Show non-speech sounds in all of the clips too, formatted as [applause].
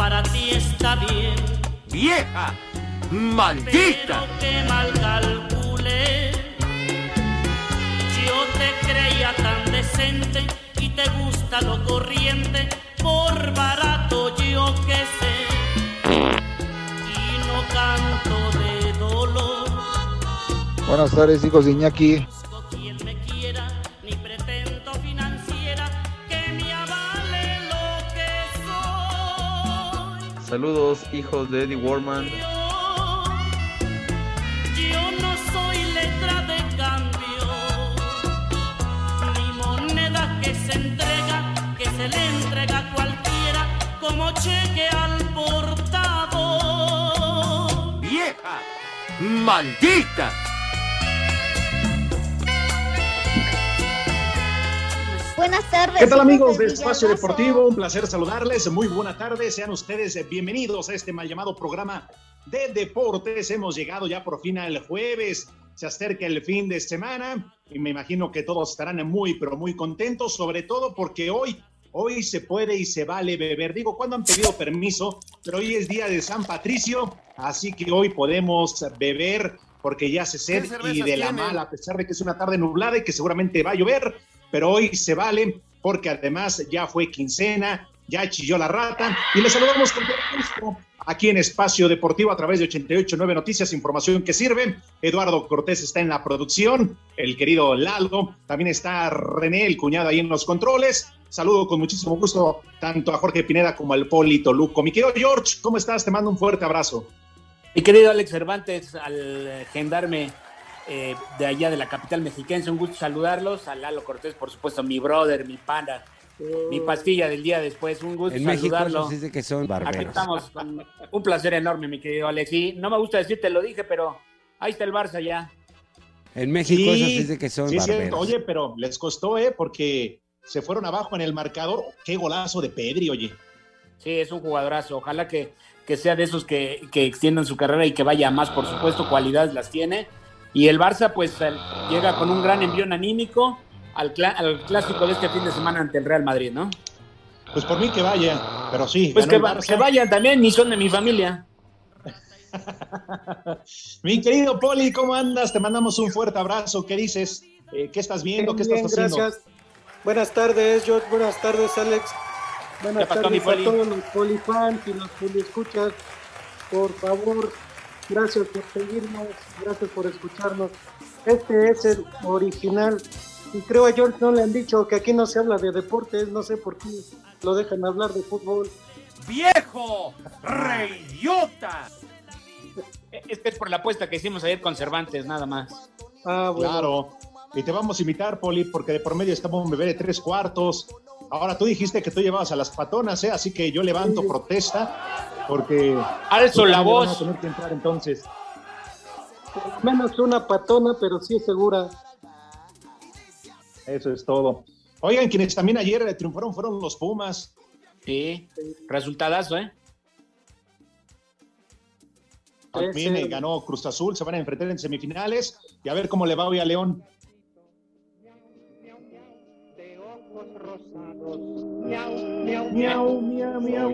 Para ti está bien. ¡Vieja! Pero ¡Maldita! qué mal calculé. Yo te creía tan decente y te gusta lo corriente, por barato yo que sé. Y no canto de dolor. Buenas tardes, hijos de Iñaki. Saludos, hijos de Eddie Warman. Yo, yo no soy letra de cambio, ni moneda que se entrega, que se le entrega a cualquiera como cheque al portador. ¡Vieja! ¡Maldita! Buenas tardes. ¿Qué tal amigos de Espacio. Deportivo? Un placer saludarles. Muy buena tarde. Sean ustedes bienvenidos a este mal llamado programa de deportes. Hemos llegado ya por fin al jueves. Se acerca el fin de semana y me imagino que todos estarán muy, pero muy contentos, sobre todo porque hoy, hoy se puede y se vale beber. Digo, cuando han pedido permiso, pero hoy es día de San Patricio, así que hoy podemos beber porque ya hace sed y de la tienen? mala, a pesar de que es una tarde nublada y que seguramente va a llover, pero hoy se vale porque además ya fue quincena, ya chilló la rata y les saludamos con todo gusto aquí en Espacio Deportivo a través de 889 Noticias, información que sirve. Eduardo Cortés está en la producción, el querido Lalo, también está René, el cuñado ahí en los controles. Saludo con muchísimo gusto tanto a Jorge Pineda como al Polito Luco. Mi querido George, ¿cómo estás? Te mando un fuerte abrazo. Mi querido Alex Cervantes, al gendarme eh, de allá de la capital mexiquense, un gusto saludarlos. A Lalo Cortés, por supuesto, mi brother, mi pana, mi pastilla del día después, un gusto En México saludarlo. es de que son Aquí barberos. estamos, con un placer enorme, mi querido Alex. Y no me gusta decirte, lo dije, pero ahí está el Barça ya. En México eso sí es de que son sí, es cierto. barberos. Oye, pero les costó, ¿eh? Porque se fueron abajo en el marcador. Qué golazo de Pedri, oye. Sí, es un jugadorazo. Ojalá que, que sea de esos que, que extiendan su carrera y que vaya a más, por supuesto, cualidades las tiene. Y el Barça, pues, llega con un gran envión anímico al, cla- al clásico de este fin de semana ante el Real Madrid, ¿no? Pues por mí que vayan, pero sí. Pues que, va- que vayan también, ni son de mi familia. [laughs] Mi querido Poli, ¿cómo andas? Te mandamos un fuerte abrazo. ¿Qué dices? Eh, ¿Qué estás viendo? ¿Qué Bien, estás haciendo? gracias. Buenas tardes, George. Buenas tardes, Alex. Buenas ¿Qué pasó, mi tardes Poli? a todos los polifans y los poliescuchas. Por favor, gracias por seguirnos, gracias por escucharnos. Este es el original. Y creo a George no le han dicho que aquí no se habla de deportes, no sé por qué lo dejan hablar de fútbol. ¡Viejo! ¡Reyota! Es que es por la apuesta que hicimos ayer con Cervantes, nada más. Ah, bueno. Claro. Y te vamos a invitar, Poli, porque de por medio estamos un bebé de tres cuartos. Ahora tú dijiste que tú llevabas a las patonas, ¿eh? Así que yo levanto Sí. protesta, porque. Alzo la Vamos a voz. tener que entrar entonces. Por menos una patona, pero sí es segura. Eso es todo. Oigan, quienes también ayer triunfaron fueron los Pumas. Sí, resultadazo, ¿eh? También eh, ganó Cruz Azul, se van a enfrentar en semifinales y a ver cómo le va hoy a León. Miau, miau, miau.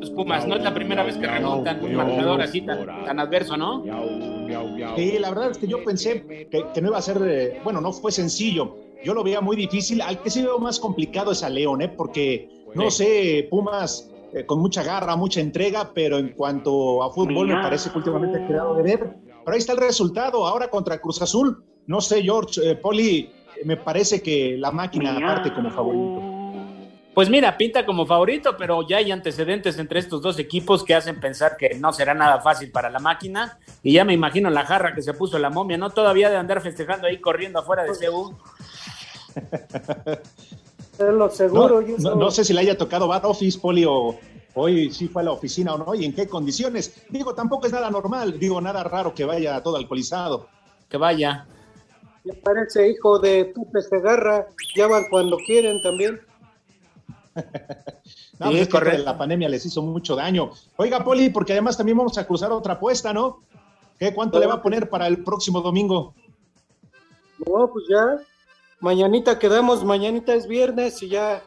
Los Pumas, no es la primera vez que remontan un marcador así tan, tan adverso, ¿no? Sí, la verdad es que yo pensé que, que no iba a ser, eh, bueno, no fue sencillo. Yo lo veía muy difícil. Al que sí veo más complicado es a León, ¿eh? porque no sé, Pumas eh, con mucha garra, mucha entrega, pero en cuanto a fútbol me parece que últimamente ha quedado de ver. Pero ahí está el resultado. Ahora contra Cruz Azul, no sé, George, eh, Poli, me parece que la máquina aparte como favorito. Pues mira, pinta como favorito, pero ya hay antecedentes entre estos dos equipos que hacen pensar que no será nada fácil para la máquina. Y ya me imagino la jarra que se puso la momia, ¿no? Todavía de andar festejando ahí corriendo afuera de. Es [laughs] lo seguro. No, yo no- sé si le haya tocado bar office, Poli, o hoy sí fue a la oficina o no, y en qué condiciones. Digo, tampoco es nada normal, digo, nada raro que vaya todo alcoholizado. Que vaya. Me parece hijo de Pepe Segarra. Ya van cuando quieren también. [laughs] No, Sí, pues es que la pandemia les hizo mucho daño. Oiga, Poli, porque además también vamos a cruzar otra apuesta, ¿no? ¿Qué, ¿Cuánto le va a poner para el próximo domingo? No, pues ya. Mañanita quedamos, mañanita es viernes y ya,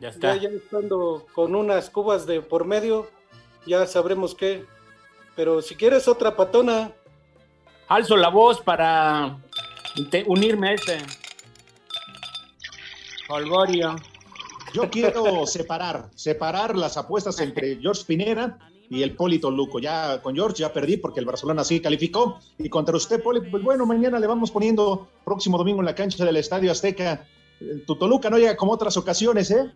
Ya está. ya, ya estando con unas cubas de por medio, ya sabremos qué. Pero si quieres otra patona, Alzo la voz para unirme a este. Holgorio. Yo quiero separar, separar las apuestas entre George Pineda y el Poli Toluco. Ya con George ya perdí porque el Barcelona sí calificó. Y contra usted, Poli, pues bueno, mañana le vamos poniendo próximo domingo en la cancha del Estadio Azteca. Tu Toluca no llega como otras ocasiones, ¿eh?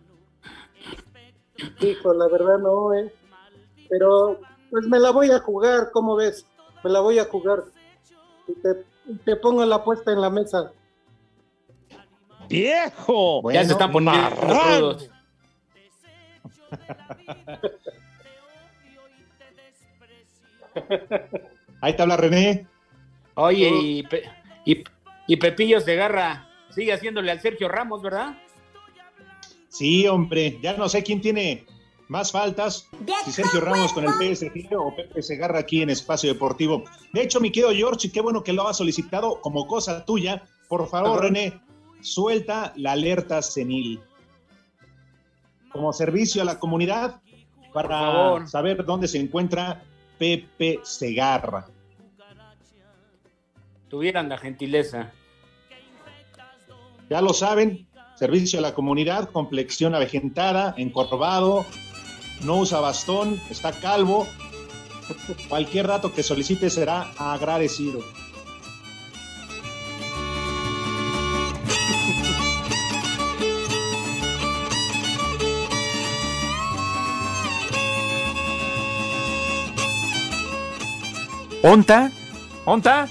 hijo, la verdad no, eh. Pero pues me la voy a jugar, ¿cómo ves? Me la voy a jugar. Y te pongo la apuesta en la mesa. ¡Viejo! ya se están poniendo crudos. Ahí te habla René. Oye, y, Pe- y, y Pepillo Segarra sigue haciéndole al Sergio Ramos, ¿verdad? Sí, hombre, ya no sé quién tiene más faltas, si Sergio Ramos con el PSG o Pepe Segarra aquí en Espacio Deportivo. De hecho, mi querido George, y qué bueno que lo has solicitado como cosa tuya. Por favor. René, suelta la alerta senil. Como servicio a la comunidad para saber dónde se encuentra Pepe Segarra. Tuvieran la gentileza. Ya lo saben, servicio a la comunidad, complexión avejentada, encorvado, no usa bastón, está calvo. Cualquier dato que solicite será agradecido. ¿Onta? ¿Onta?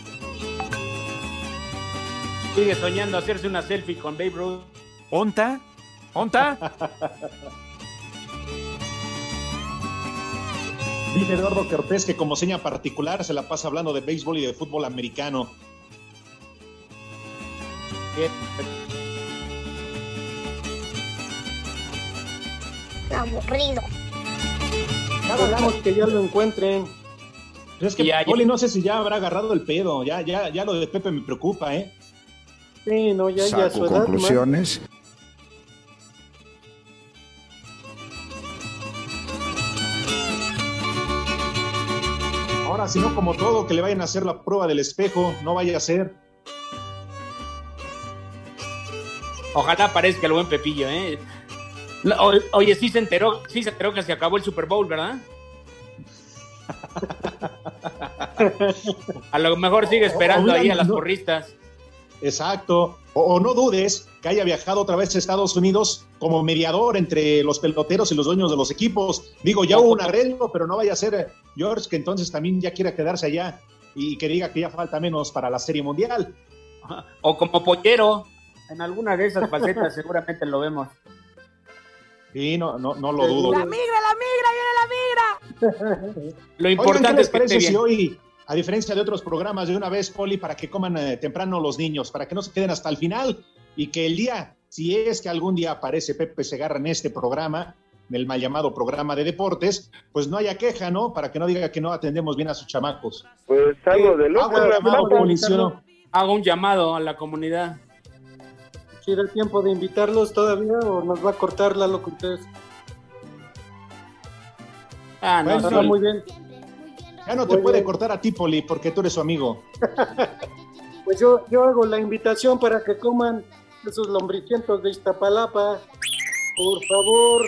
Sigue soñando hacerse una selfie con Babe Ruth. ¿Onta? ¿Onta? [laughs] Dice Eduardo Cortés que como seña particular se la pasa hablando de béisbol y de fútbol americano. Aburrido. Esperemos que ya lo encuentren. Pero es que Ya. Poli no sé si ya habrá agarrado el pedo, ya, ya, ya lo de Pepe me preocupa, ¿eh? Sí, no, ya, ya a su edad. man. Ahora, si no, como todo, que le vayan a hacer la prueba del espejo, no vaya a ser. Ojalá parezca el buen Pepillo, ¿eh? Oye, sí se enteró, sí se enteró que se acabó el Super Bowl, ¿verdad? A lo mejor sigue esperando O- o ahí a las no. porristas. Exacto. O, o no dudes que haya viajado otra vez a Estados Unidos como mediador entre los peloteros y los dueños de los equipos. Digo, ya hubo un arreglo, pero no vaya a ser eh, George que entonces también ya quiera quedarse allá y que diga que ya falta menos para la Serie Mundial. O como pollero. En alguna de esas facetas [laughs] seguramente lo vemos. Sí, no, no, no lo dudo. La migra, la migra, viene la migra. Lo Oigan, ¿qué importante es que esté si hoy, a diferencia de otros programas, de una vez, Poli, para que coman eh, temprano los niños, para que no se queden hasta el final y que el día, si es que algún día aparece Pepe Segarra en este programa, en el mal llamado programa de deportes, pues no haya queja, ¿no? Para que no diga que no atendemos bien a sus chamacos. Pues algo de loco. Hago un llamado a la comunidad. Si da tiempo de invitarlos todavía o nos va a cortar la locución. Ah, no, Bueno, muy bien. Ya no te Muy puede bien. cortar a ti, Poli, porque tú eres su amigo. [laughs] Pues yo, yo hago la invitación para que coman esos lombricientos de Iztapalapa. Por favor,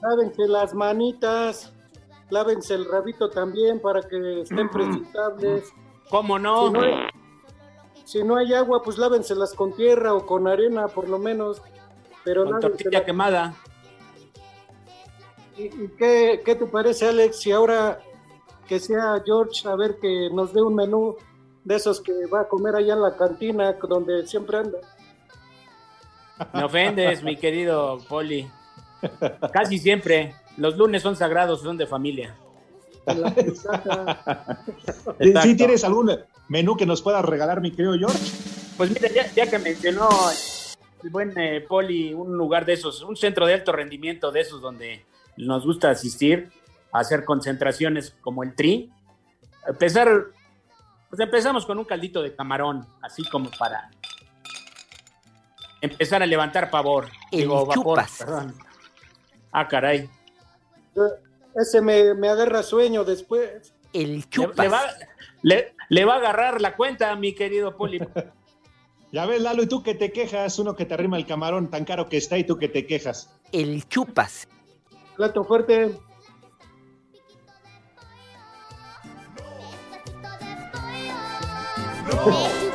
lávense las manitas, lávense el rabito también para que estén presentables. ¿Cómo no? Si no, hay, si no hay agua, pues lávensela con tierra o con arena, por lo menos. Pero Con tortilla quemada. ¿Y, y qué, qué te parece, Alex, si ahora que sea George, a ver que nos dé un menú de esos que va a comer allá en la cantina donde siempre anda? Me ofendes, mi querido Poli. Casi siempre. Los lunes son sagrados, son de familia. ¿Sí tienes algún menú que nos puedas regalar, mi querido George? Pues mira, ya, ya que mencionó el buen eh, Poli, un lugar de esos, un centro de alto rendimiento de esos donde nos gusta asistir a hacer concentraciones como el tri. Empezar, pues empezamos con un caldito de camarón, así como para empezar a levantar pavor. El Digo, vapor, chupas. perdón. Ah, caray. Ese me, me agarra sueño después. El Le, chupas. le va, le- le va a agarrar la cuenta, mi querido Poli. [laughs] Ya ves, Lalo, y tú que te quejas, uno que te arrima el camarón tan caro que está y tú que te quejas. El chupas. Plato fuerte. [laughs]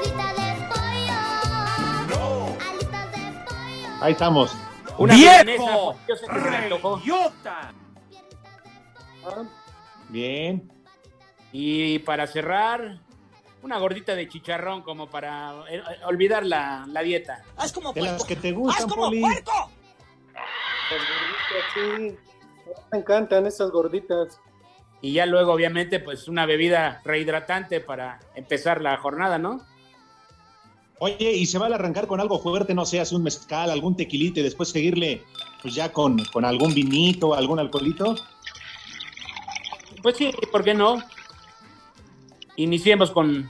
Ahí estamos. Una ¡Viejo! yo sé que se me antojó. ¡Idiota! Bien. Y para cerrar, una gordita de chicharrón como para eh, eh, olvidar la, la dieta. De las que te gustan, Poli. las gorditas, sí. Me encantan esas gorditas. Y ya luego, obviamente, pues una bebida rehidratante para empezar la jornada, ¿no? Oye, y se va a arrancar con algo fuerte, no sé, hace un mezcal, algún tequilito y después seguirle, pues ya con, con algún vinito, algún alcoholito. Pues sí, ¿por qué no? Iniciemos con,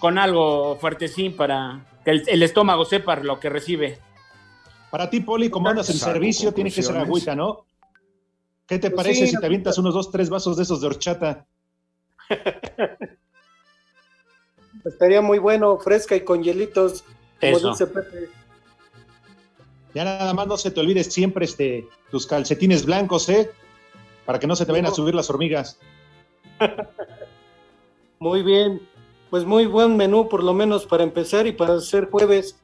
con algo fuertecín para que el, el estómago sepa lo que recibe. Para ti, Poli, como andas en servicio, tiene que ser agüita, ¿no? ¿Qué te Pues parece sí, si te avientas unos dos, tres vasos de esos de horchata? [laughs] Estaría muy bueno, fresca y con hielitos, como Eso. dice Pepe. Ya nada más no se te olvides siempre este, tus calcetines blancos, ¿eh? Para que no se te vayan a subir las hormigas. [laughs] Muy bien. Pues muy buen menú, por lo menos para empezar y para hacer jueves.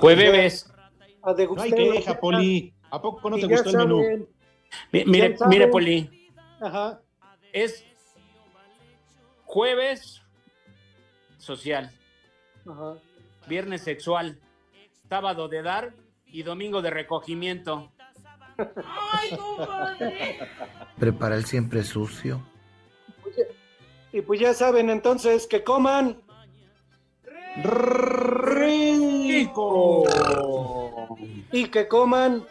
Jueves. A No degustar. hay queja, Poli. ¿A poco no Y te gustó el menú? saben. Mire, mire, Poli. Ajá. Es jueves social, Ajá. viernes sexual, sábado de dar y domingo de recogimiento. [laughs] Prepara el siempre sucio. Y pues ya saben entonces que coman. ¡Rico! Y que coman.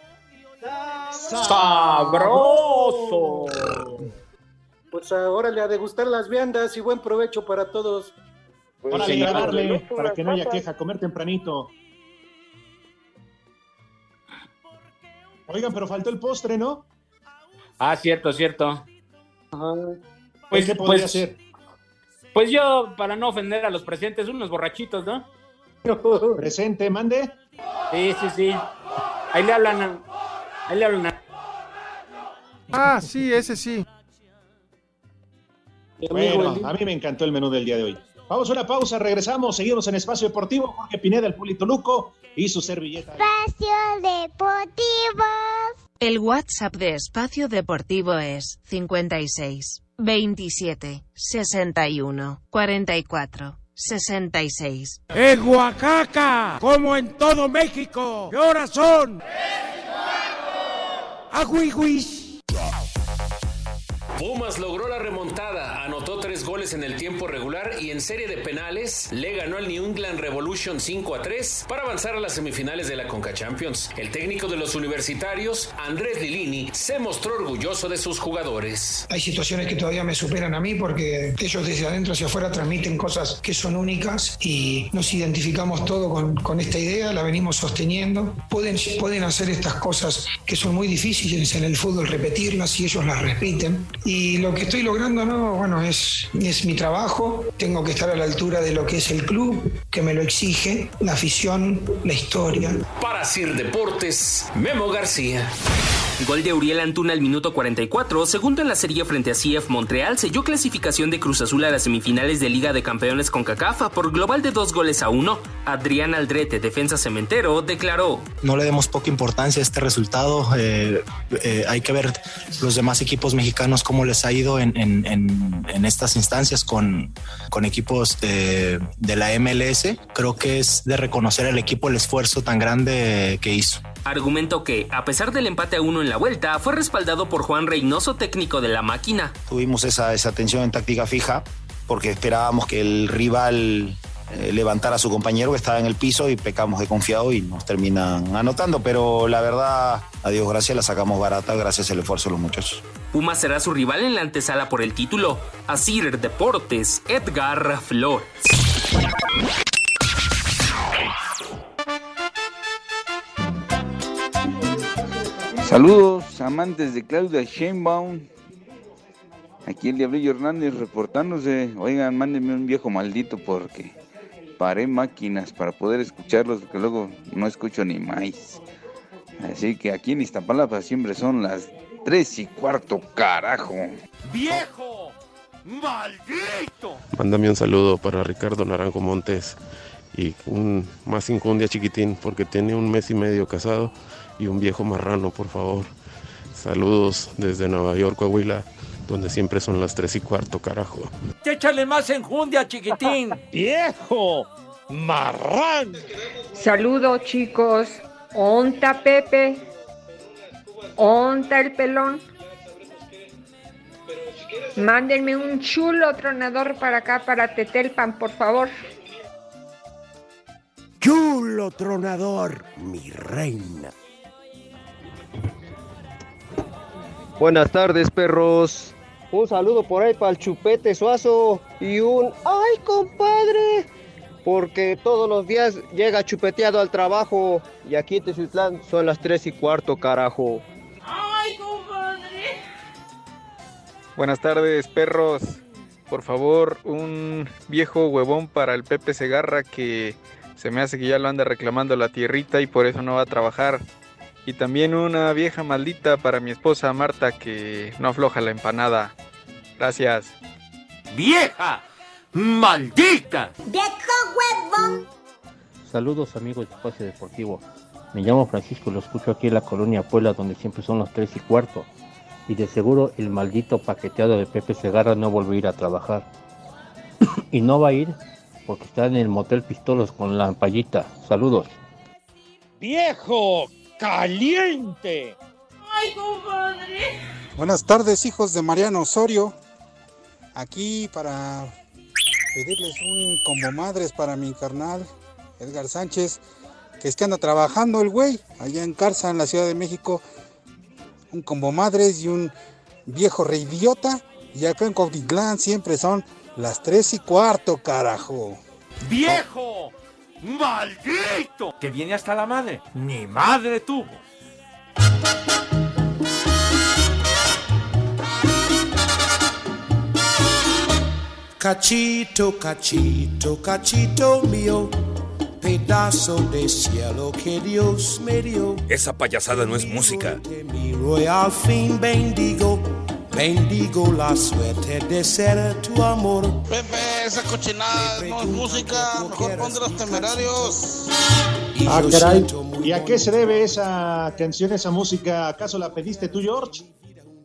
¡Sabroso! Pues ahora le a degustar las viandas y buen provecho para todos. Órale, Sí, a darle, Locura, para que no haya queja, comer tempranito. Oigan, pero faltó el postre, ¿no? Ah, cierto, cierto. Ajá. Pues, ¿Qué podría pues, ser? Pues yo, para no ofender a los presentes, unos borrachitos, ¿no? [laughs] Presente, mande. Sí, sí, sí. Ahí le hablan. a- Ahí le hablan. a- Ah, sí, ese sí. Bueno, a mí me encantó el menú del día de hoy. Vamos a una pausa, regresamos, seguimos en Espacio Deportivo. Jorge Pineda, el Pulito Luco y su servilleta. Espacio Deportivo. El WhatsApp de Espacio Deportivo es 56 27 61 44 66. ¡En Oaxaca! ¡Como en todo México! ¿Qué horas son? ¡Aguihuis! Pumas logró la remontada, anotó tres goles en el tiempo regular y en serie de penales le ganó al New England Revolution 5 a 3 para avanzar a las semifinales de la Conca Champions. El técnico de los universitarios, Andrés Lilini, se mostró orgulloso de sus jugadores. Hay situaciones que todavía me superan a mí porque ellos desde adentro hacia afuera transmiten cosas que son únicas y nos identificamos todo con, con esta idea, la venimos sosteniendo. Pueden, pueden hacer estas cosas que son muy difíciles en el fútbol, repetirlas y ellos las repiten. Y lo que estoy logrando, no, bueno, es, es mi trabajo. Tengo que estar a la altura de lo que es el club, que me lo exige, la afición, la historia. Para Sir Deportes, Memo García. Gol de Uriel Antuna al minuto 44, segundo en la serie frente a CF Montreal, selló clasificación de Cruz Azul a las semifinales de Liga de Campeones con Cacafa por global de dos goles a uno. Adrián Aldrete, defensa cementero, declaró. No le demos poca importancia a este resultado. Eh, eh, hay que ver los demás equipos mexicanos cómo les ha ido en, en- en- en estas instancias con, con equipos de, de la MLS. Creo que es de reconocer al equipo el esfuerzo tan grande que hizo. Argumento que, a pesar del empate a uno en la vuelta, fue respaldado por Juan Reynoso, técnico de la máquina. Tuvimos esa, esa tensión en táctica fija porque esperábamos que el rival eh, levantara a su compañero que estaba en el piso y pecamos de confiado y nos terminan anotando. Pero la verdad, a Dios gracias, la sacamos barata gracias al esfuerzo de los muchachos. Puma será su rival en la antesala por el título. Asir Deportes, Edgar Flores. Saludos, amantes de Claudia Sheinbaum. Aquí el Diablillo Hernández reportándose. Oigan, mándenme un viejo maldito porque paré máquinas para poder escucharlos, porque luego no escucho ni más. Así que aquí en Iztapalapa siempre son las tres y cuarto, carajo. ¡Viejo! ¡Maldito! Mándame un saludo para Ricardo Naranjo Montes y un más injundia chiquitín porque tiene un mes y medio casado y un viejo marrano, por favor. Saludos desde Nueva York, Coahuila, donde siempre son las tres y cuarto, carajo. ¡Échale más enjundia, chiquitín! [laughs] ¡Viejo! ¡Marrán! Saludos chicos. Onta Pepe. Onta el pelón. Mándenme un chulo tronador para acá, para Tetelpan, por favor. Chulo tronador, mi reina. Buenas tardes, perros. Un saludo por ahí para el chupete suazo y un ¡ay, compadre! Porque todos los días llega chupeteado al trabajo y aquí en Teziutlán son las tres y cuarto, carajo. ¡Ay, compadre! Buenas tardes, perros. Por favor, un viejo huevón para el Pepe Segarra que se me hace que ya lo anda reclamando la tierrita y por eso no va a trabajar. Y también una vieja maldita para mi esposa Marta que no afloja la empanada. Gracias. ¡Vieja! ¡Maldita! ¡Viejo huevón! Saludos amigos de Espacio Deportivo. Me llamo Francisco, lo escucho aquí en la colonia Puebla donde siempre son las 3 y cuarto. Y de seguro el maldito paqueteado de Pepe Segarra no volvió a ir a trabajar. [coughs] y no va a ir porque está en el motel Pistolos con la ampallita. Saludos. ¡Viejo! ¡Caliente! ¡Ay, compadre! Buenas tardes, hijos de Mariano Osorio. Aquí para pedirles un combo madres para mi carnal Edgar Sánchez, que es que anda trabajando el güey allá en Carza, en la Ciudad de México. Un combo madres y un viejo reidiota. Y acá en Cuautitlán siempre son las tres y cuarto, carajo. ¡Viejo! ¡Maldito! Que viene hasta la madre. Ni madre tuvo. Cachito, cachito, cachito mío, pedazo de cielo que Dios me dio. Esa payasada no es música. Miro y al fin bendigo, bendigo la suerte de ser tu amor. Pepe, esa cochinada no es música, mejor pon de los temerarios. Ah, caray. ¿Y a qué se debe esa canción, esa música? ¿Acaso la pediste tú, George?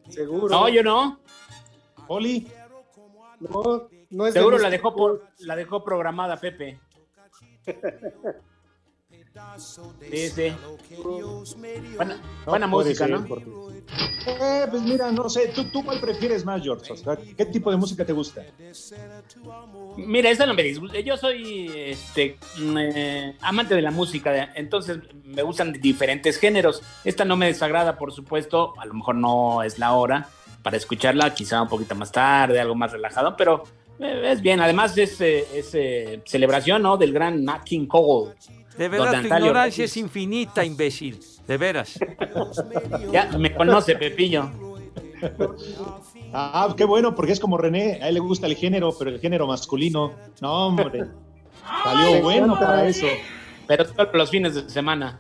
Seguro. No, yo no. ¿Oli? No, no es de Seguro la dejó, por, la dejó programada Pepe. [laughs] Sí, sí. Buena, buena música, ¿no? porque- Eh, pues mira, no sé, ¿tú, ¿tú cuál prefieres más, George? O sea, ¿Qué tipo de música te gusta? Mira, esa no me disgusta. Yo soy este, mm, eh, amante de la música, entonces me gustan diferentes géneros. Esta no me desagrada, por supuesto. A lo mejor no es la hora para escucharla, quizá un poquito más tarde, algo más relajado, pero eh, es bien. Además, es, eh, es, eh, celebración ¿no? del gran Nat King Cole. De verdad, Don tu Antalio ignorancia es infinita, imbécil. De veras. Ya me conoce, Pepillo. Ah, qué bueno, porque es como René, a él le gusta el género, pero el género masculino. No, hombre. Salió bueno para eso. Pero todos los fines de semana.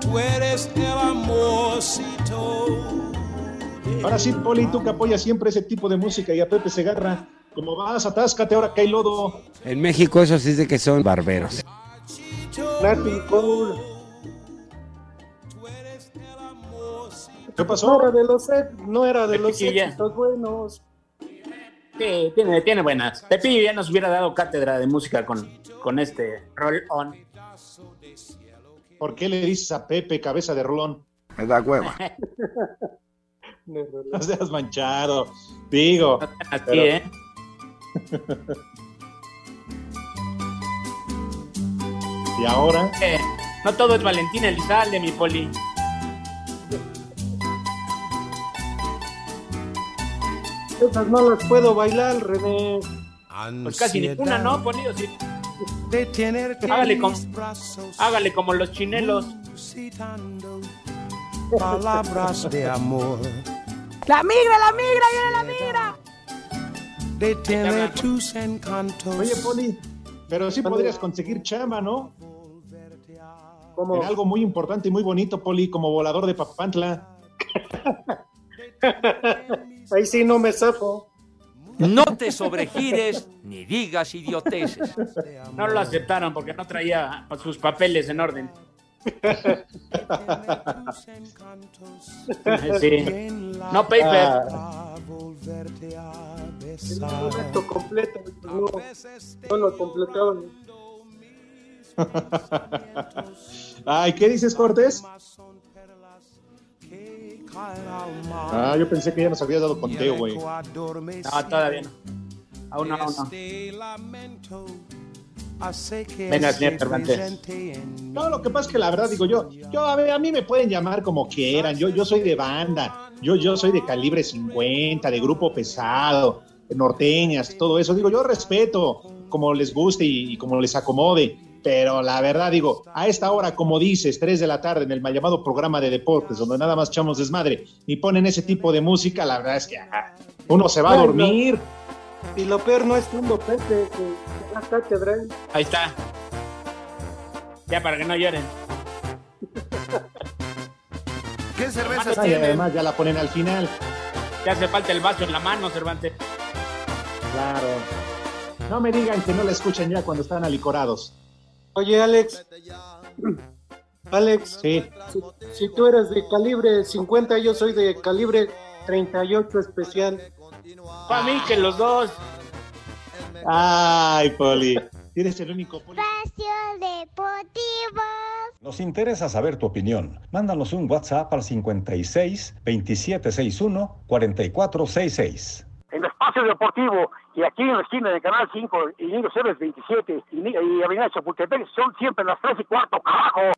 Tú eres el amorcito. Ahora sí, Poli, tú que apoyas siempre ese tipo de música y a Pepe Segarra, como vas, atáscate ahora que hay lodo. En México eso sí de que son barberos. Cole. ¿Qué pasó? No era de los, no era de los éxitos buenos. Sí, tiene, tiene buenas. Pepillo ya nos hubiera dado cátedra de música con, con este roll on. ¿Por qué le dices a Pepe cabeza de rolón? Me da hueva. [laughs] [laughs] No seas manchado. Digo. Así, pero- ¿eh? [laughs] Y ahora, Eh, no todo es Valentín Elizalde, mi poli. Esas no las puedo bailar, René. Pues casi ninguna, ¿no, poli? O sí. De tenerte Hágale, en com- mis brazos, hágale como los chinelos. palabras de amor. La migra, la migra, viene la migra. De tener tus encantos. oye, Poli, pero sí podrías conseguir chama, ¿no? Como En algo muy importante y muy bonito, Poli, como volador de Papantla. [laughs] ahí sí no me zafo. No te sobregires ni digas idioteces. No lo aceptaron porque no traía sus papeles en orden. [laughs] Sí. No paper. Ah. El documento completo, no, no lo [laughs] completaban. Ay, ¿qué dices, Cortés? Ah, yo pensé que ya nos habías dado conteo, güey. No, todavía no. Aún no, aún no. Venga, señor Cervantes. No, lo que pasa es que la verdad digo yo, yo a, ver, a mí me pueden llamar como quieran, yo, yo soy de banda, yo, yo soy de calibre 50, de grupo pesado, norteñas, todo eso. Digo, yo respeto como les guste y, y como les acomode, pero la verdad digo, a esta hora, como dices, 3 de la tarde en el mal llamado programa de deportes, donde nada más echamos desmadre y ponen ese tipo de música, la verdad es que ah, uno se va a dormir. Y lo peor no es Tumbo Pepe, que, que da cátedra. ¿eh? Ahí está. Ya para que no lloren. ¿Qué cervezas Ay, tienen? además ya la ponen al final. Ya hace falta el vaso en la mano, Cervantes. Claro. No me digan que no la escuchan ya cuando están alicorados. Oye, Alex. [clears throat] Alex, Sí. si, si tú eres de calibre 50, yo soy de calibre 38 especial. Para mí que los dos. Ay, Poli. Eres el único Poli. Espacio Deportivo. Nos interesa saber tu opinión. Mándanos un WhatsApp al 56 2761 4466. Espacio Deportivo y aquí en la esquina de Canal 5 y Niño Ceres 27 y, y Avenida Chapultepec son siempre las 3 y cuarto, carajo.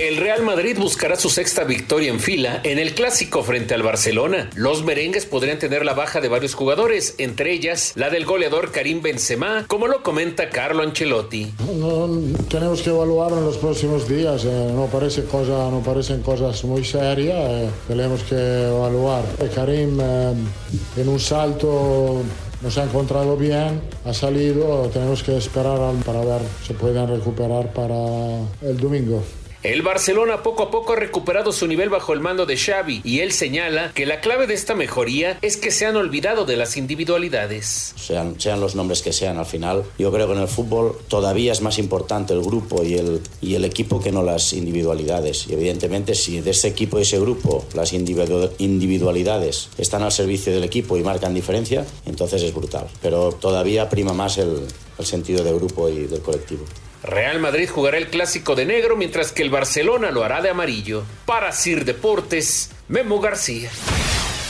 El Real Madrid buscará su sexta victoria en fila en el clásico frente al Barcelona. Los merengues podrían tener la baja de varios jugadores, entre ellas la del goleador Karim Benzema, como lo comenta Carlo Ancelotti. Tenemos que evaluarlo en los próximos días. eh, no, parece cosa, no parecen cosas muy serias. eh, tenemos que evaluar. Eh, Karim en un salto nos ha encontrado bien, ha salido. Tenemos que esperar para ver si pueden recuperar para el domingo. El Barcelona poco a poco ha recuperado su nivel bajo el mando de Xavi y él señala que la clave de esta mejoría es que se han olvidado de las individualidades. sean, los nombres que sean al final. Yo creo que en el fútbol todavía es más importante el grupo y el, y el equipo que no las individualidades. Y evidentemente si de ese equipo y ese grupo las individu- individualidades están al servicio del equipo y marcan diferencia, entonces es brutal. Pero todavía prima más el, el sentido de grupo y del colectivo. Real Madrid jugará el clásico de negro mientras que el Barcelona lo hará de amarillo. Para Sir Deportes, Memo García.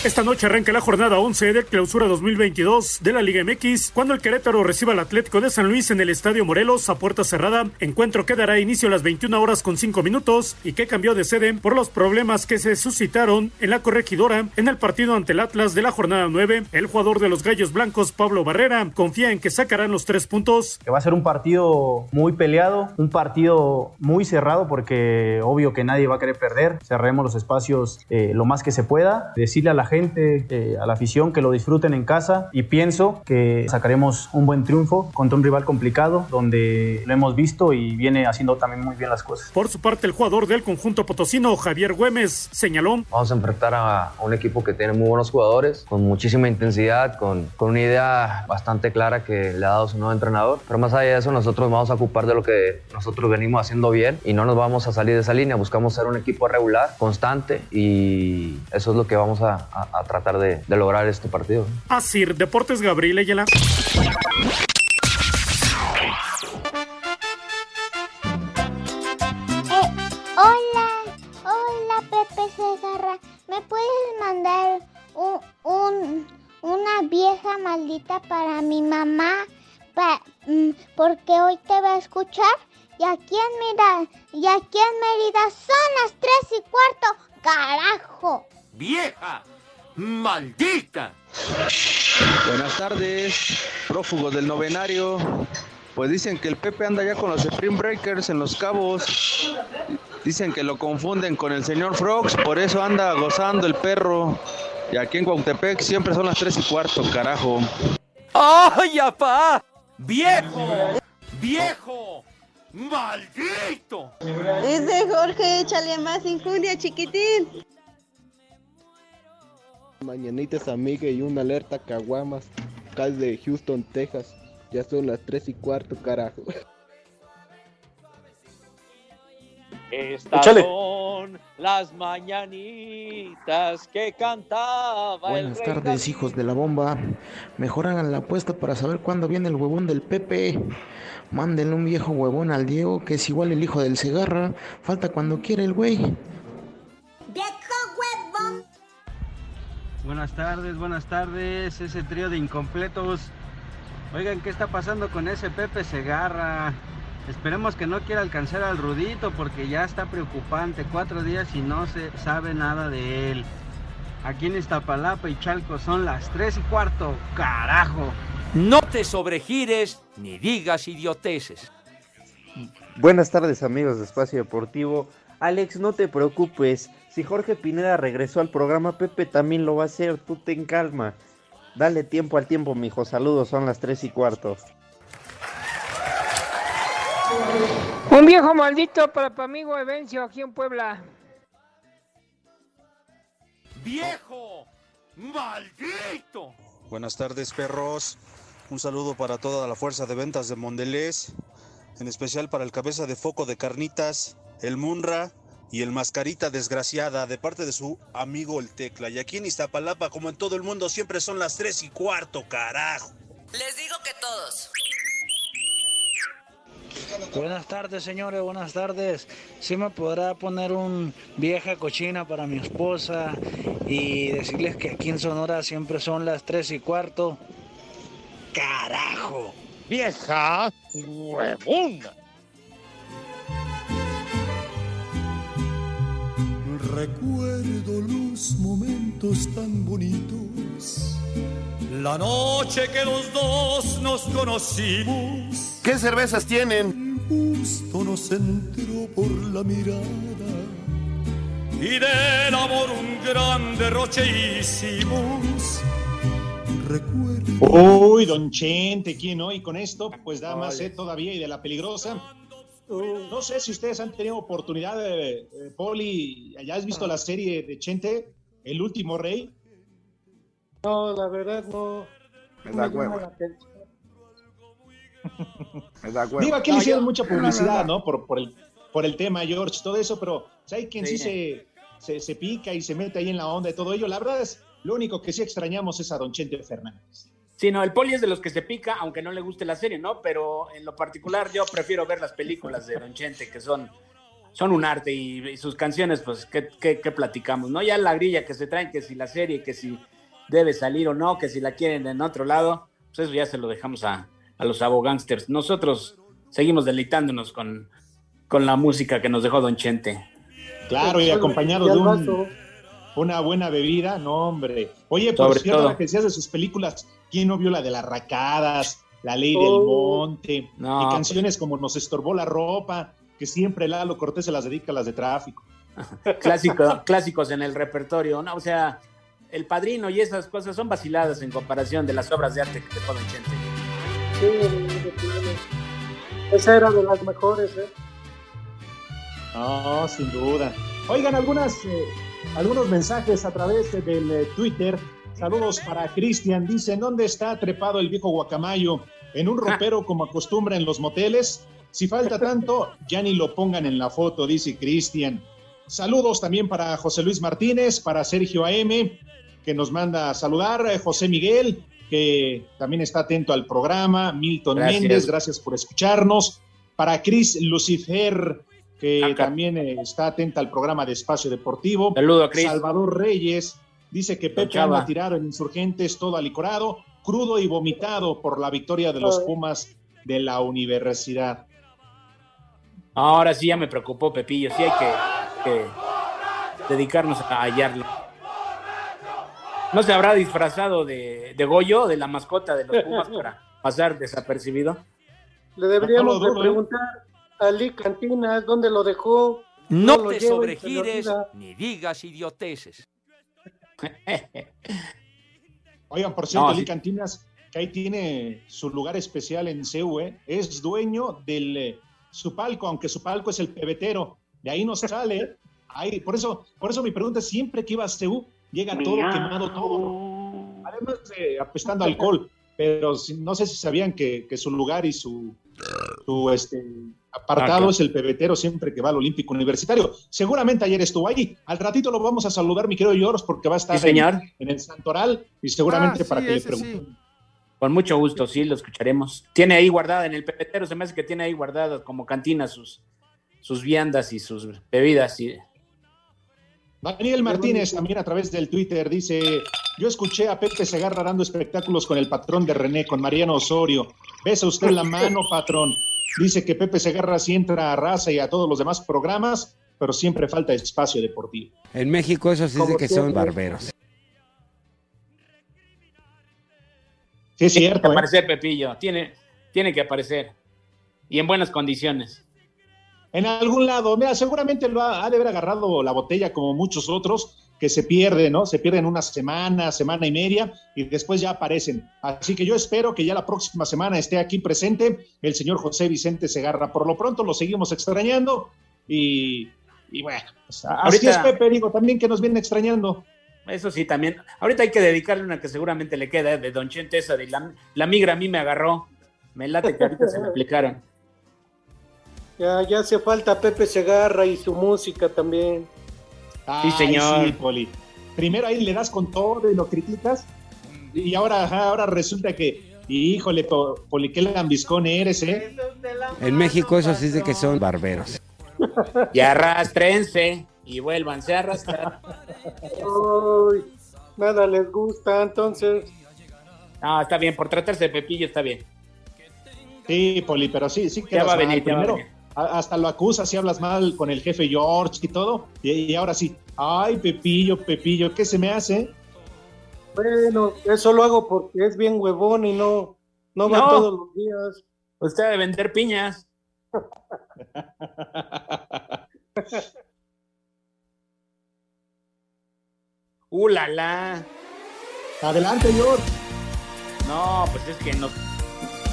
Esta noche arranca la jornada 11 de clausura 2022 de la Liga MX cuando el Querétaro reciba al Atlético de San Luis en el Estadio Morelos a puerta cerrada. Encuentro que dará inicio a las 21 horas con 5 minutos y que cambió de sede por los problemas que se suscitaron en la corregidora en el partido ante el Atlas de la jornada 9. El jugador de los Gallos Blancos, Pablo Barrera, confía en que sacarán los tres puntos. que va a ser un partido muy peleado, un partido muy cerrado porque obvio que nadie va a querer perder. Cerremos los espacios eh, lo más que se pueda. Decirle a la gente, eh, a la afición, que lo disfruten en casa y pienso que sacaremos un buen triunfo contra un rival complicado donde lo hemos visto y viene haciendo también muy bien las cosas. Por su parte, el jugador del conjunto potosino, Javier Güemes, señaló. Vamos a enfrentar a, un equipo que tiene muy buenos jugadores, con muchísima intensidad, con, con una idea bastante clara que le ha dado su nuevo entrenador. Pero más allá de eso, nosotros vamos a ocupar de lo que nosotros venimos haciendo bien y no nos vamos a salir de esa línea. Buscamos ser un equipo regular, constante y eso es lo que vamos a, a, tratar de, de, lograr este partido. Así, Deportes Gabriel Ayala. ¿Me puedes mandar un, una vieja maldita para mi mamá? Mm, porque hoy te va a escuchar. Y aquí en Mérida, y aquí en Mérida son las tres y cuarto. ¡Carajo! ¡Vieja! ¡Maldita! Buenas tardes, prófugos del novenario. Pues dicen que el Pepe anda ya con los Spring Breakers en los cabos. Dicen que lo confunden con el señor Frogs, por eso anda gozando el perro. Y aquí en Cuautepec siempre son las 3 y cuarto, carajo. ¡Ay, apá! ¡Viejo! ¡Viejo! ¡Maldito! Dice Jorge, échale más injundia, chiquitín. Mañanitas amiga y una alerta caguamas, cal de Houston, Texas. Ya son las 3 y cuarto, carajo. Estas son las mañanitas que cantaba. Buenas tardes, hijos de la bomba. Mejor hagan la apuesta para saber cuándo viene el huevón del Pepe. Mándenle un viejo huevón al Diego, que es igual el hijo del Segarra. Falta cuando quiere el güey. Buenas tardes, buenas tardes. Ese trío de incompletos. Oigan, ¿qué está pasando con ese Pepe Segarra? Esperemos que no quiera alcanzar al Rudito porque ya está preocupante. Cuatro días y no se sabe nada de él. Aquí en Iztapalapa y Chalco son las tres y cuarto. ¡Carajo! No te sobregires ni digas idioteces. Buenas tardes amigos de Espacio Deportivo. Alex, no te preocupes. Si Jorge Pineda regresó al programa, Pepe también lo va a hacer. Tú ten calma. Dale tiempo al tiempo, mijo. Saludos, son las tres y cuarto. Un viejo maldito para tu amigo Evencio aquí en Puebla. ¡Viejo! ¡Maldito! Buenas tardes, perros. Un saludo para toda la fuerza de ventas de Mondelez, en especial para el cabeza de foco de carnitas, el Munra y el Mascarita Desgraciada, de parte de su amigo el Tecla. Y aquí en Iztapalapa, como en todo el mundo, siempre son las tres y cuarto, carajo. Les digo que todos. Buenas tardes, señores, buenas tardes. Si me podrá poner un vieja cochina para mi esposa y decirles que aquí en Sonora siempre son las tres y cuarto. ¡Carajo! ¡Vieja huevona! Recuerdo los momentos tan bonitos la noche que los dos nos conocimos. ¿Qué cervezas tienen? Justo nos entró por la mirada. Y del amor un gran derroche hicimos. Recuerdo. Uy, don Chente, ¿quién no? Y con esto, pues da más sed todavía y de la peligrosa. No sé si ustedes han tenido oportunidad, de, Poli, ¿ya has visto la serie de Chente, El último rey? No, la verdad no. Me da hueva. [laughs] Me da hueva. Digo, aquí le hicieron mucha publicidad, ¿no? Por, por, el, por el tema, George, todo eso, pero hay quien sí, se, se, se, pica y se mete ahí en la onda y todo ello. La verdad es, lo único que sí extrañamos es a Don Chente Fernández. Sí, no, el poli es de los que se pica, aunque no le guste la serie, ¿no? Pero en lo particular yo prefiero ver las películas de Don Chente, que son, son un arte y, sus canciones, pues, ¿qué, ¿qué, qué, platicamos? ¿No? Ya la grilla que se traen, que si la serie, que si debe salir o no, que si la quieren en otro lado, pues eso ya se lo dejamos a, a los abogánsters. Nosotros seguimos deleitándonos con, con la música que nos dejó Don Chente. Claro, y acompañado de un, una buena bebida, no, hombre. Oye, por Sobre cierto, que decías de sus películas, ¿quién no vio la de las racadas, La Ley del oh. Monte, y pues. canciones como Nos estorbó la ropa, que siempre Lalo Cortés se las dedica a las de tráfico? [laughs] Clásico, clásicos en el repertorio, ¿no? O sea, El Padrino y esas cosas son vaciladas en comparación de las obras de arte que dejó Don Chente. Sí, esa era de las mejores, ¿eh? No, sin duda. Oigan, algunas, eh, algunos mensajes a través del eh, Twitter. Saludos para Cristian. Dicen, ¿dónde está trepado el viejo guacamayo? ¿En un ropero como acostumbra en los moteles? Si falta tanto, ya ni lo pongan en la foto, dice Cristian. Saludos también para José Luis Martínez, para Sergio AM, que nos manda a saludar, eh, José Miguel, que también está atento al programa, Milton Gracias. Méndez, gracias por escucharnos, para Cris Lucifer, que Acá. también eh, está atenta al programa de Espacio Deportivo. Saludo a Cris. Salvador Reyes dice que Pepe anda a tirar en Insurgentes todo alicorado, crudo y vomitado por la victoria de los. Pumas de la universidad. Ahora sí ya me preocupó, Pepillo. Sí hay que, que dedicarnos a hallarlo. ¿No se habrá disfrazado de, de Goyo, de la mascota de los [laughs] Pumas, para pasar desapercibido? Le deberíamos de ¿eh? preguntar a Lee Cantinas dónde lo dejó. No lo te sobregires ni digas idioteces. [laughs] Oigan, por cierto, No, sí. Cantinas, que ahí tiene su lugar especial en CEU, ¿eh? es dueño del eh, su palco, aunque su palco es el pebetero, de ahí no sale. Ahí, por eso, por eso mi pregunta es, siempre que iba a CEU, llega todo quemado, todo. Además de apestando alcohol, pero si- no sé si sabían que, que su lugar y su, su este, apartado Ah, es el pebetero siempre que va al Olímpico Universitario. Seguramente ayer estuvo ahí. Al ratito lo vamos a saludar, mi querido Yoros, porque va a estar. En, en el Santoral y seguramente Ah, para que le sí. pregunten. Con mucho gusto, sí, lo escucharemos. Tiene ahí guardada en el pepetero, se me hace que tiene ahí guardadas como cantina sus, sus viandas y sus bebidas. Y... Daniel Martínez también a través del Twitter dice, yo escuché a Pepe Segarra dando espectáculos con el patrón de René, con Mariano Osorio. Besa usted la mano, patrón. Dice que Pepe Segarra sí entra a raza y a todos los demás programas, pero siempre falta espacio deportivo. En México eso sí es de Como que son barberos. Sí, es Tiene que cierto. ¿eh? aparecer, Pepillo, tiene, tiene que aparecer. Y en buenas condiciones. En algún lado, mira, seguramente lo ha, ha de haber agarrado la botella como muchos otros que se pierden, ¿no? Se pierden una semana, semana y media y después ya aparecen. Así que yo espero que ya la próxima semana esté aquí presente el señor José Vicente Segarra. Por lo pronto lo seguimos extrañando y, y bueno, pues, así Ahorita- es Pepe, digo, también que nos viene extrañando. Eso sí, también. Ahorita hay que dedicarle una que seguramente le queda, ¿eh? de Don Chente, esa de la, la migra a mí me agarró. Me late que ahorita se me aplicaron. Ya, ya hace falta Pepe Segarra y su música también. Ay, señor. sí, Poli. Primero ahí le das con todo y lo criticas y ahora, ahora resulta que, híjole, Po- Poli, qué lambiscón eres, ¿eh? En México eso sí es de que son barberos. [laughs] Y arrastrense y vuélvanse a arrastrar. Ay, nada les gusta, entonces. Ah, está bien, por tratarse de Pepillo está bien. Sí, Poli, pero sí, sí Ya quedas va a venir, ya va a Primero, venir. Hasta lo acusas y hablas mal con el jefe George y todo, y, y ahora sí, ay, Pepillo, Pepillo, ¿qué se me hace? Bueno, eso lo hago porque es bien huevón y no, no va No. todos los días. Usted debe vender piñas. [laughs] Uh, la, la. Adelante, George. No, pues es que nos,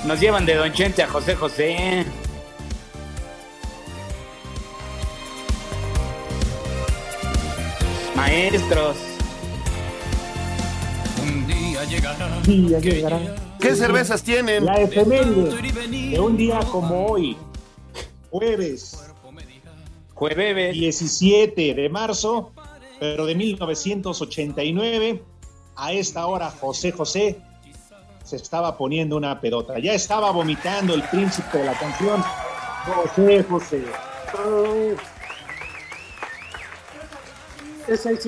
nos llevan de Don Chente a José José. Maestros. Un día llegará. Sí, ya llegará. ¿Qué cervezas tienen? La efeméride de un día como hoy, jueves Jueves. 17 de marzo, pero de 1989, a esta hora José José se estaba poniendo una pedota. Ya estaba vomitando el príncipe de la canción. José José. Esa es,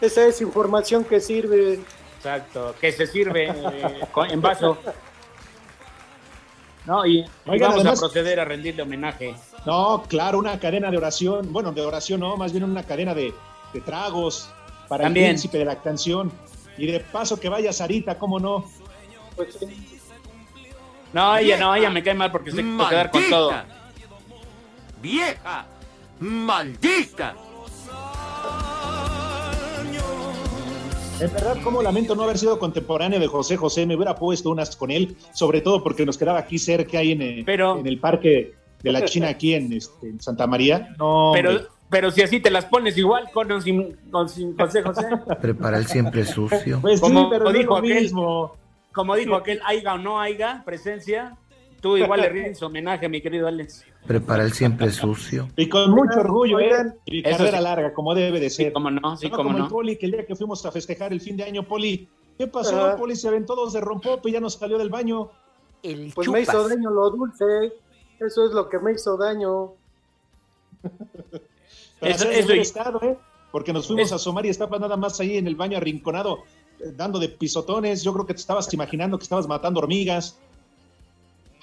esa es información que sirve. Exacto. Que se sirve eh, con- en vaso. No, y, Oigan, vamos además- a proceder a rendirle homenaje. No, claro, una cadena de oración. Bueno, de oración no, más bien una cadena de, de tragos para También. el príncipe de la canción. Y de paso que vaya Sarita, ¿cómo no? Pues sí. No, ella no, ella me cae mal porque se quiere quedar con todo. ¡Vieja! ¡Maldita! En verdad, como lamento no haber sido contemporáneo de José José, me hubiera puesto unas con él, sobre todo porque nos quedaba aquí cerca, ahí en el, en el parque de la China, aquí en, este, en Santa María. No, Pero, hombre. pero si así te las pones igual con o sin, con sin José José. [laughs] Prepara el siempre sucio. Pues sí, como, pero no es dijo lo aquel, mismo. como dijo aquel, haiga o no haiga, presencia, tú igual le rindes homenaje, mi querido Alex. Prepara el siempre sucio. Y con mucho orgullo, ¿eh? Oigan. Y carrera sí. larga, como debe de ser. Sí, cómo no, sí, No cómo como el no. Poli, que el día que fuimos a festejar el fin de año, Poli, ¿qué pasó? Poli se aventó dos de rompope y ya nos salió del baño. El Pues me hizo chupas. daño lo dulce. Eso es lo que me hizo daño. [laughs] Eso- eso y- estado, ¿eh? Porque nos fuimos Es- a asomar y estaba nada más ahí en el baño arrinconado, eh, dando de pisotones. Yo creo que te estabas imaginando que estabas matando hormigas.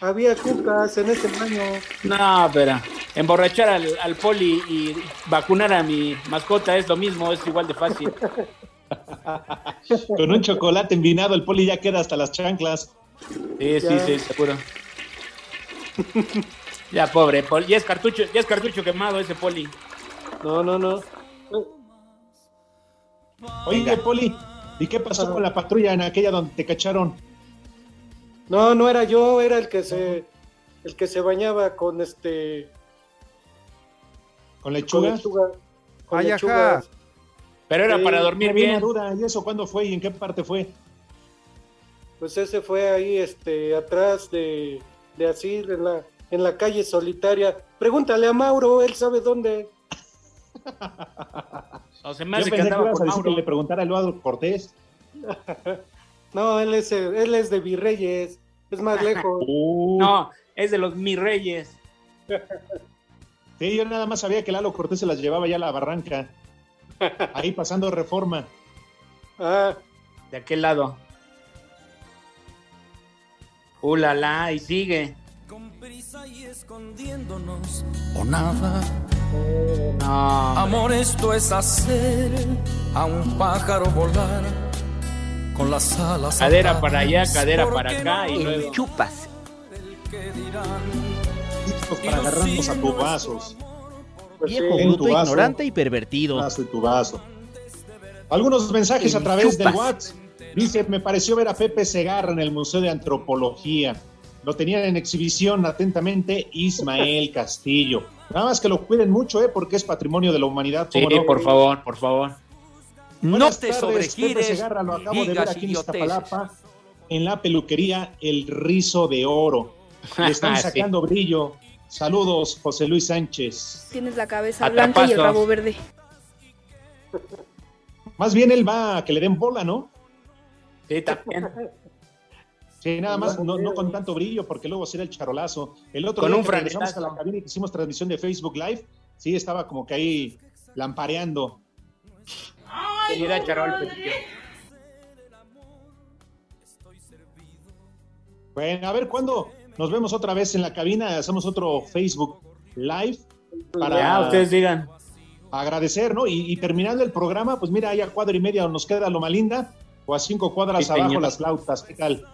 Había cucas en ese baño. No, pero emborrachar al, al poli y vacunar a mi mascota es lo mismo, es igual de fácil. Con un chocolate envinado, el Poli ya queda hasta las chanclas. Sí, sí, Ya. sí, seguro. Ya, pobre, poli. Ya es cartucho, ya es cartucho quemado ese poli. No, no, no. Oye, Poli, ¿y qué pasó con la patrulla en aquella donde te cacharon? No, no era yo, era el que se el que se bañaba con este ¿Con con lechuga? Con Ay, lechuga. ajá. Pero era para dormir bien. duda, ¿y eso cuándo fue y en qué parte fue? Pues ese fue ahí, este, atrás de, de así, en la, en la calle solitaria. Pregúntale a Mauro, él sabe dónde. [laughs] O se me hace pensé que que andaba ibas a con decir que Mauro. le preguntara a Eduardo Cortés. [laughs] No, él es, él es de Virreyes, es más lejos. [laughs] No, es de los mi reyes. [laughs] Sí, yo nada más sabía que Lalo Cortés se las llevaba ya a la barranca. Ahí pasando reforma. [laughs] Ah, De aquel lado. Uh, la, la, y sigue. Con prisa y escondiéndonos o nada. No. Amor, esto es hacer a un pájaro volar con las alas. Cadera atadas. para allá, cadera ¿Por para acá y luego. Chupas. Listos para agarrarnos a tubazos. pues Viejo sí. Bruto, tu vaso. ignorante y pervertido. Tubazo y tubazo. Algunos mensajes a través del. WhatsApp. Dice, me pareció ver a Pepe Segarra en el Museo de Antropología. Lo tenían en exhibición atentamente Ismael Castillo. Nada más que lo cuiden mucho, ¿eh? Porque es patrimonio de la humanidad. Sí, por favor, por favor. No te tardes, sobregires Segarra, lo ni acabo de ver digas aquí en idioteces. Iztapalapa, en la peluquería El Rizo de Oro. Le están [laughs] Sí. sacando brillo. Saludos, José Luis Sánchez. Tienes la cabeza blanca y el rabo verde. Más bien él va a que le den bola, ¿no? Sí, también. Sí, nada más, no, no con tanto brillo, porque luego será el charolazo. El otro Con día un que regresamos a la cabina y que hicimos transmisión de Facebook Live, sí, estaba como que ahí lampareando. Era charol. Bueno, a ver, ¿cuándo nos vemos otra vez en la cabina? Hacemos otro Facebook Live para Ya, ustedes digan. agradecer, ¿no? Y, y terminando el programa, pues mira, ahí a cuadra y media nos queda Loma Linda, o a cinco cuadras Sí, abajo señor. las flautas, ¿qué tal?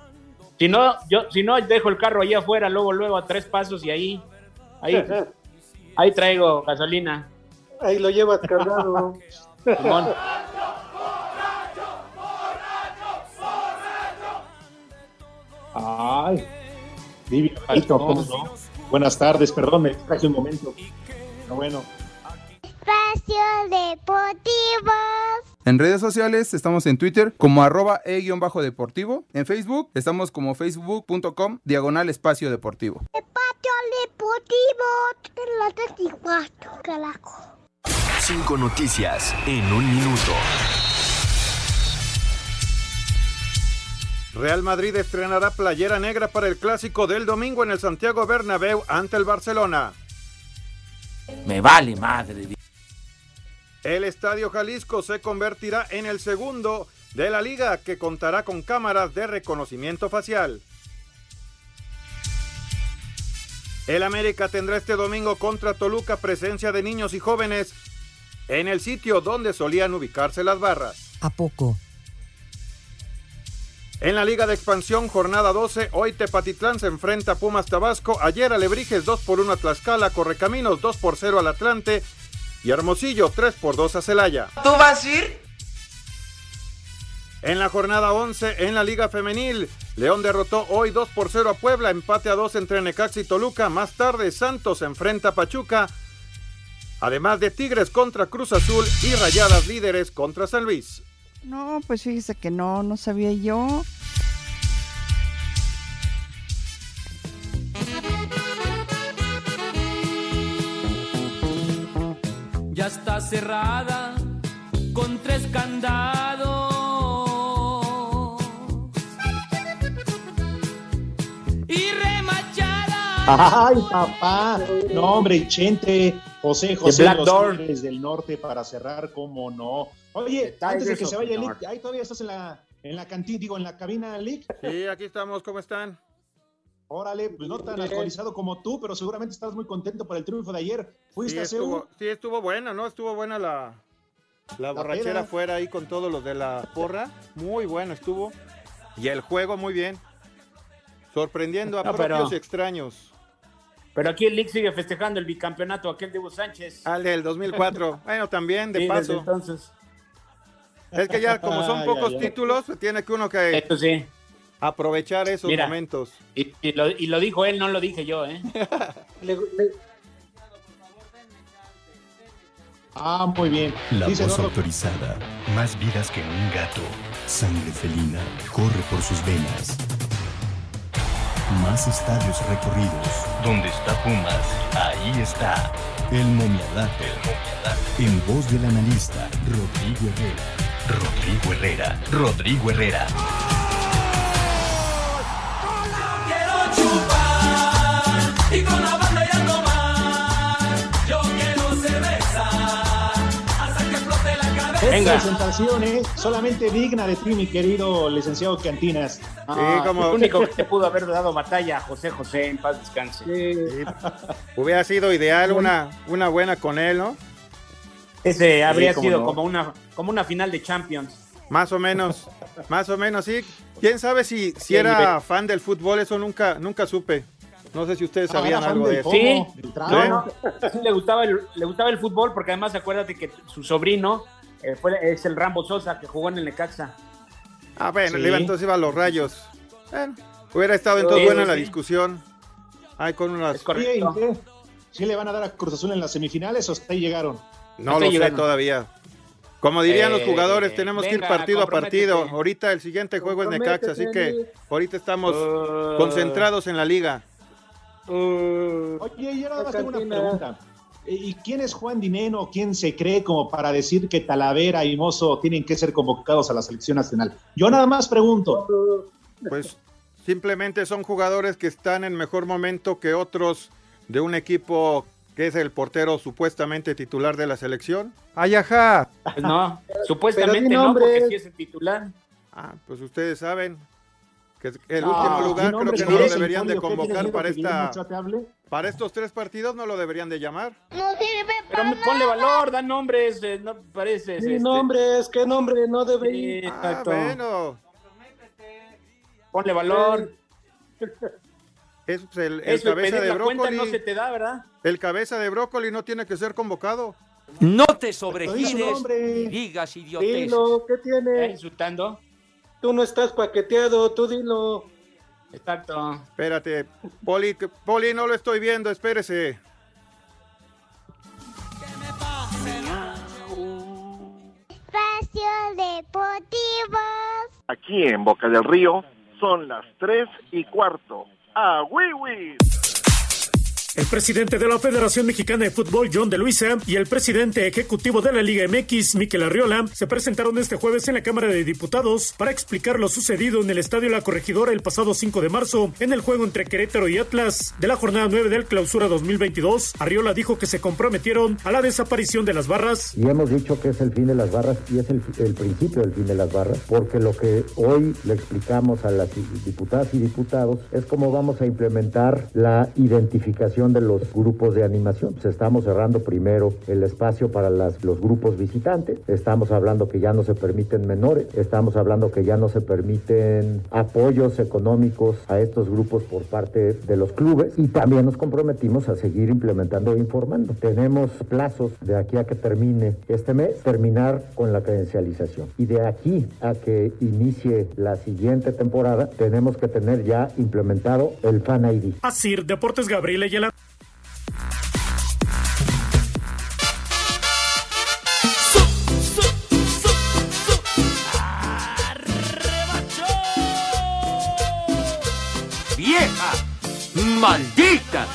Si no, yo, si no, dejo el carro ahí afuera, luego, luego a tres pasos y ahí, ahí, [laughs] ahí traigo gasolina. Ahí lo llevas cargado. Ay, divino, Jalito, ¿cómo no? Buenas tardes, perdón, me traje un momento. Pero bueno. Espacio Deportivo. En redes sociales estamos en Twitter como arroba e-deportivo. En Facebook estamos como facebook.com diagonal espacio deportivo. Espacio Deportivo. Te la 34, carajo. Cinco noticias en un minuto. Real Madrid estrenará playera negra para el clásico del domingo en el Santiago Bernabéu ante el Barcelona. Me vale madre. El Estadio Jalisco se convertirá en el segundo de la liga que contará con cámaras de reconocimiento facial. El América tendrá este domingo contra Toluca presencia de niños y jóvenes en el sitio donde solían ubicarse las barras. ¿A poco? En la Liga de Expansión, jornada 12, hoy Tepatitlán se enfrenta a Pumas Tabasco, ayer Alebrijes 2 por 1 a Tlaxcala, Correcaminos 2 por 0 al Atlante y Hermosillo 3 por 2 a Celaya. ¿Tú vas a ir? En la jornada 11 en la Liga Femenil, León derrotó hoy 2 por 0 a Puebla, empate a 2 entre Necaxa y Toluca. Más tarde, Santos enfrenta a Pachuca. Además de Tigres contra Cruz Azul y Rayadas líderes contra San Luis. No, pues fíjese que no, no sabía yo. Ya está cerrada con tres candados. Y remachada. Ay, papá. No, hombre, Chente, José José, Black los Door. Del Norte para cerrar, cómo no. Oye, antes de que se vaya the el North. ahí todavía estás en la, en la cantina, digo, en la cabina, Lick. Sí, aquí estamos, ¿cómo están? Órale, pues no tan actualizado como tú, pero seguramente estás muy contento por el triunfo de ayer. Fuiste Sí a estuvo, sí, estuvo buena, ¿no? Estuvo buena la, la borrachera peda. fuera ahí con todos los de la porra. Muy bueno estuvo. Y el juego muy bien. Sorprendiendo a No, propios pero- y extraños. Pero aquí el League sigue festejando el bicampeonato aquel de Hugo Sánchez. Al del 2004. [laughs] bueno, también, de Sí, desde paso. entonces. Es que ya, como son pocos ay, ay. títulos, tiene que uno que Esto sí. aprovechar esos Mira. momentos. Y, y lo, y lo dijo él, no lo dije yo, ¿eh? [laughs] Ah, muy bien. La Dice voz autorizada. Más vidas que un gato. Sangre felina corre por sus venas. Más estadios recorridos. Donde está Pumas, ahí está. El momiadato. En voz del analista Rodrigo Herrera. Rodrigo Herrera. Rodrigo Herrera. Quiero chupar y con la banda y a tomar. Yo quiero cerveza hasta que explote la cabeza. Esta presentación es solamente digna de ti, mi querido licenciado Cantinas. Ah, El único [laughs] que te pudo haber dado batalla, José José, en paz descanse. Hubiera sido ideal una, una buena con él, ¿no? Ese habría sido no. como, una, como una final de Champions. Más o menos, [laughs] más o menos, sí. ¿Quién sabe si, si era nivel. fan del fútbol? Eso nunca, nunca supe. No sé si ustedes Ah, sabían algo de eso. Sí, ¿Sí? no, no, sí le gustaba el, le gustaba el fútbol porque además acuérdate que su sobrino eh, fue, es el Rambo Sosa que jugó en el Necaxa. Ah, bueno, Sí. entonces iba a los rayos. Bueno, hubiera estado entonces Sí, buena sí, la discusión. Ay, con unas... ¿Sí le van a dar a Cruz Azul en las semifinales o hasta ahí llegaron? No lo sé todavía. Como dirían los Eh, jugadores, tenemos que ir partido a partido. Ahorita el siguiente juego es Necaxa, así que ahorita estamos Uh. concentrados en la liga. Oye, yo nada más tengo una pregunta. ¿Y quién es Juan Dineno? ¿Quién se cree como para decir que Talavera y Mozo tienen que ser convocados a la selección nacional? Yo nada más pregunto. Pues simplemente son jugadores que están en mejor momento que otros de un equipo que es el portero supuestamente titular de la selección. ¡Ay, ajá! Pues no, [laughs] supuestamente no, porque sí es el titular. Ah, pues ustedes saben que el No, último lugar creo que no lo ¿quieres deberían de convocar para esta para estos tres partidos no lo deberían de llamar. No sirve Pero ponle valor, dan nombres, eh, no pareces. Sí, este, nombres, ¿qué nombre? No debe Sí. Ah, bueno. Ponle valor. [laughs] Es pues, el, el Eso cabeza pedir de la cuenta brócoli. no se te da, ¿verdad? El cabeza de brócoli no tiene que ser convocado. No te sobregires y digas idiotes. Dilo, ¿qué tiene? insultando? Tú no estás paqueteado, tú dilo. Exacto. Espérate, Poli, Poli, no lo estoy viendo, espérese. Espacio Deportivo. Aquí en Boca del Río son las 3 y cuarto. ¡A Wiwi! El presidente de la Federación Mexicana de Fútbol, John de Luisa, y el presidente ejecutivo de la Liga MX, Miquel Arriola, se presentaron este jueves en la Cámara de Diputados para explicar lo sucedido en el Estadio La Corregidora el pasado 5 de marzo en el juego entre Querétaro y Atlas de la jornada 9 del Clausura 2022. Arriola dijo que se comprometieron a la desaparición de las barras. Y hemos dicho que es el fin de las barras y es el, el principio del fin de las barras, porque lo que hoy le explicamos a las diputadas y diputados es cómo vamos a implementar la identificación cuestión de los grupos de animación. Pues estamos cerrando primero el espacio para las, los grupos visitantes. Estamos hablando que ya no se permiten menores. Estamos hablando que ya no se permiten apoyos económicos a estos grupos por parte de los clubes. Y también nos comprometimos a seguir implementando e informando. Tenemos plazos de aquí a que termine este mes, terminar con la credencialización. Y de aquí a que inicie la siguiente temporada, tenemos que tener ya implementado el Fan ID. Así, Deportes Gabriel Ayala. ¡Maldita!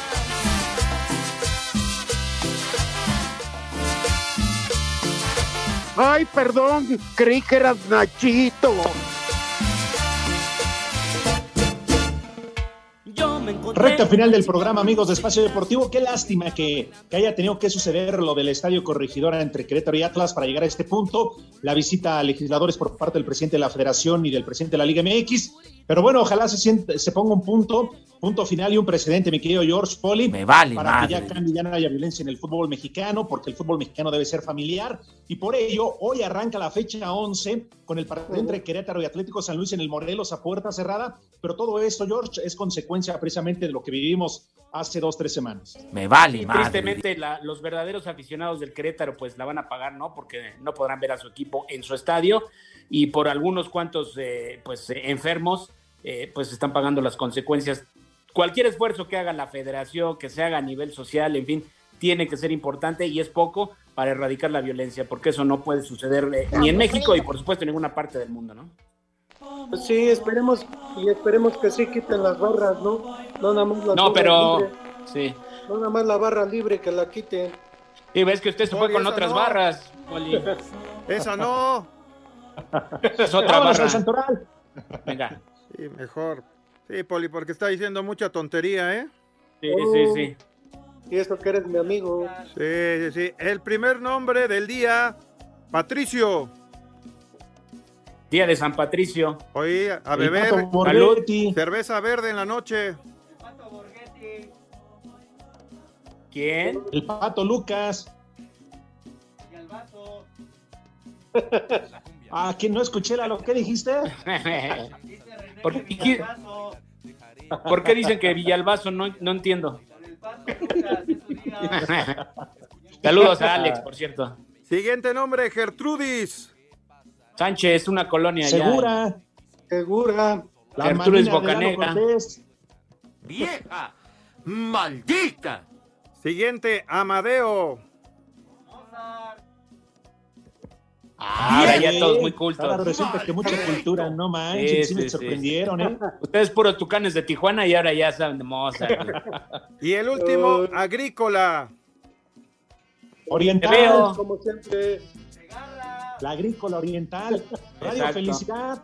Ay, perdón, creí que eras Nachito. Recta final del programa, amigos de Espacio Deportivo. Qué lástima que, que, haya tenido que suceder lo del Estadio Corregidora entre Querétaro y Atlas para llegar a este punto. La visita a legisladores por parte del presidente de la Federación y del presidente de la Liga MX. Pero bueno, ojalá se, siente, se ponga un punto, punto final y un precedente, mi querido George Poli. Me vale, Para madre. que ya cambie, ya no haya violencia en el fútbol mexicano, porque el fútbol mexicano debe ser familiar. Y por ello, hoy arranca la fecha 11 con el partido entre Querétaro y Atlético San Luis en el Morelos a puerta cerrada. Pero todo esto, George, es consecuencia precisamente de lo que vivimos hace dos, tres semanas. Me vale, Y madre. tristemente, la- los verdaderos aficionados del Querétaro, pues la van a pagar, ¿no? Porque no podrán ver a su equipo en su estadio y por algunos cuantos, eh, pues, eh, enfermos, eh, pues están pagando las consecuencias. Cualquier esfuerzo que haga la federación, que se haga a nivel social, en fin, tiene que ser importante y es poco para erradicar la violencia, porque eso no puede suceder eh, ni en México y por supuesto en ninguna parte del mundo, ¿no? Pues sí, esperemos y esperemos que sí quiten las barras, ¿no? No nada más las No, pero libres, sí. no nada más la barra libre que la quiten. Y ves que usted se fue con esa otras no. barras, Poli. [laughs] Esa no. Es otra barra. al Santoral. Venga. Sí, mejor. Sí, Poli, porque está diciendo mucha tontería, ¿eh? Sí, sí, sí. Y eso que eres mi amigo. Sí, sí, sí. El primer nombre del día, Patricio. Día de San Patricio. Hoy a El beber Pato Borghetti. cerveza verde en la noche. ¿Quién? El Pato Lucas. [laughs] Ah, que no escuché la, lo que dijiste. [laughs] ¿Por qué, por qué dicen que Villalbazo? No, no entiendo. [laughs] Saludos a Alex, por cierto. Siguiente nombre, Gertrudis. Sánchez, una colonia allá. Segura. Segura. La Gertrudis Bocanegra. ¡Vieja! ¡Maldita! Siguiente, Amadeo. Ahora ya todos muy Ahora cultos. resulta que mucha cultura, no manches, sí, me sorprendieron, ¿eh? Ustedes puro tucanes de Tijuana y ahora ya saben de Mozart. Y el último, Agrícola. Oriental. Como siempre. la agrícola oriental, Radio Exacto. Felicidad,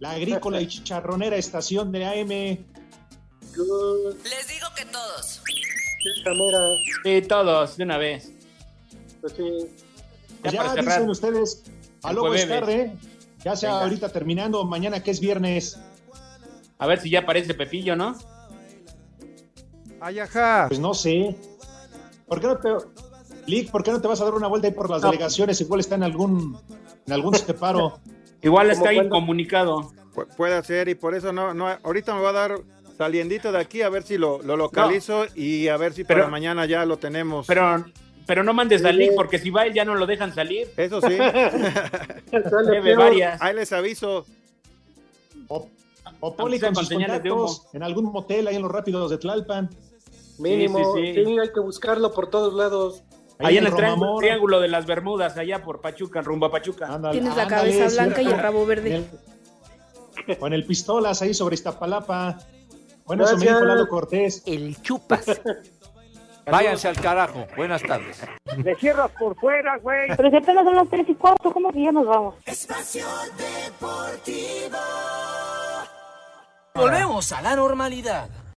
la agrícola y chicharronera estación de AM. Les digo que todos. Sí, todos, de una vez. Pues sí. Ya Ya, para cerrar. dicen ustedes, a luego es tarde, ya sea Venga. ahorita terminando, mañana que es viernes, A ver si ya aparece Pepillo, ¿no? Ay, ajá. pues no sé. ¿Por qué no te, Lick, por qué no te vas a dar una vuelta ahí por las No. delegaciones? Igual está en algún, en algún separo. [laughs] Igual está cuando- incomunicado. Pu- puede ser y por eso no, no, ahorita me va a dar saliendito de aquí a ver si lo, lo localizo y a ver si Pero- para mañana ya lo tenemos. Pero, pero no mandes a Lick porque si va él ya no lo dejan salir. Eso sí. Sale Debe varias. Ahí les aviso. O, o con sus señales de contactos en algún motel ahí en los rápidos de Tlalpan. Mínimo. Sí, Sí, sí, sí. hay que buscarlo por todos lados. Ahí en el Romamor. triángulo, de las Bermudas, allá por Pachuca, rumbo a Pachuca. Ándale, Tienes la ándale, cabeza blanca y el en rabo verde. el- Con el pistolas ahí sobre Iztapalapa. Bueno, eso me Gracias. dijo Lalo Cortés. El chupas. [laughs] Váyanse al carajo. Buenas tardes. Le cierras por fuera, güey. Pero si apenas son las tres y cuarto, ¿cómo que ya nos vamos? Espacio Deportivo. Volvemos a la normalidad.